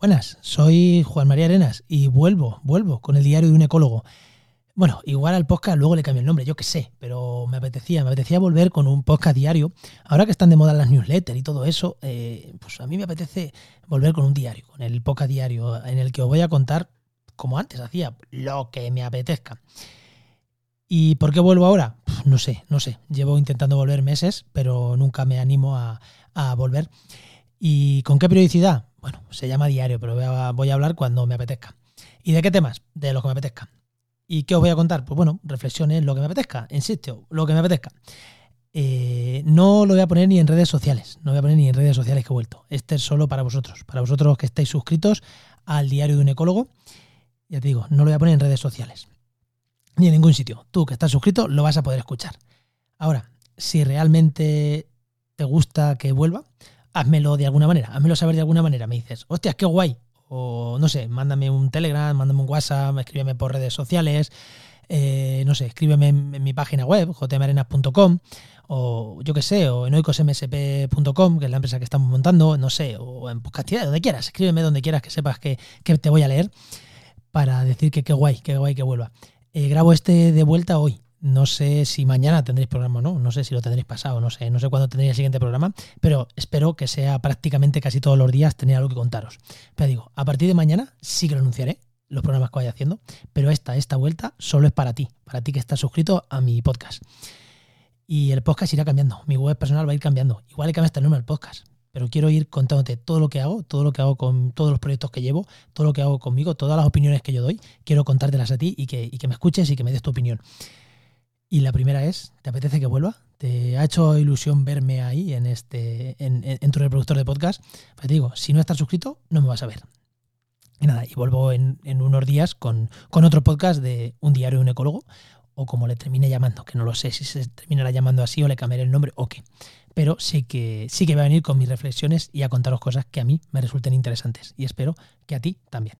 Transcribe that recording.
Buenas, soy Juan María Arenas y vuelvo, vuelvo con el diario de un ecólogo. Bueno, igual al podcast luego le cambio el nombre, yo qué sé, pero me apetecía, me apetecía volver con un podcast diario. Ahora que están de moda las newsletters y todo eso, eh, pues a mí me apetece volver con un diario, con el podcast diario, en el que os voy a contar, como antes hacía, lo que me apetezca. ¿Y por qué vuelvo ahora? no sé, no sé. Llevo intentando volver meses, pero nunca me animo a, a volver. ¿Y con qué periodicidad? Bueno, se llama diario, pero voy a, hablar cuando me apetezca. ¿Y de qué temas? De lo que me apetezca. ¿Y qué os voy a contar? Pues bueno, reflexiones, lo que me apetezca, insisto, lo que me apetezca. Eh, no lo voy a poner ni en redes sociales, no voy a poner ni en redes sociales que he vuelto. Este es solo para vosotros, para vosotros que estáis suscritos al diario de un ecólogo. Ya te digo, no lo voy a poner en redes sociales, ni en ningún sitio. Tú que estás suscrito lo vas a poder escuchar. Ahora, si realmente te gusta que vuelva, házmelo de alguna manera, házmelo saber de alguna manera. Me dices, hostias, qué guay. O no sé, mándame un Telegram, mándame un WhatsApp, escríbeme por redes sociales, eh, no sé, escríbeme en, mi página web, jmarenas.com, o yo qué sé, o en oicosmsp.com, que es la empresa que estamos montando, no sé, o en Podcastidad, donde quieras, escríbeme donde quieras que sepas que, te voy a leer para decir que qué guay, qué guay que vuelva. Eh, grabo este de vuelta hoy, no sé si mañana tendréis programa o no, no sé si lo tendréis pasado, no sé, no sé cuándo tendréis el siguiente programa, pero espero que sea prácticamente casi todos los días tener algo que contaros. Pero digo, a partir de mañana sí que lo anunciaré, los programas que vaya haciendo, pero esta, esta vuelta solo es para ti, para ti que estás suscrito a mi podcast. Y el podcast irá cambiando, mi web personal va a ir cambiando. Igual que cambia hasta el nombre del podcast, pero quiero ir contándote todo lo que hago, todo lo que hago con todos los proyectos que llevo, todo lo que hago conmigo, todas las opiniones que yo doy. Quiero contártelas a ti y que, y que me escuches y que me des tu opinión. Y la primera es, ¿te apetece que vuelva? ¿Te ha hecho ilusión verme ahí en este en, tu reproductor de podcast? Pues te digo, si no estás suscrito, no me vas a ver. Y nada, y vuelvo en, unos días con, otro podcast de Un diario de un ecólogo, o como le termine llamando, que no lo sé si se terminará llamando así o le cambiaré el nombre o qué. Pero sí que, sí que va a venir con mis reflexiones y a contaros cosas que a mí me resulten interesantes. Y espero que a ti también.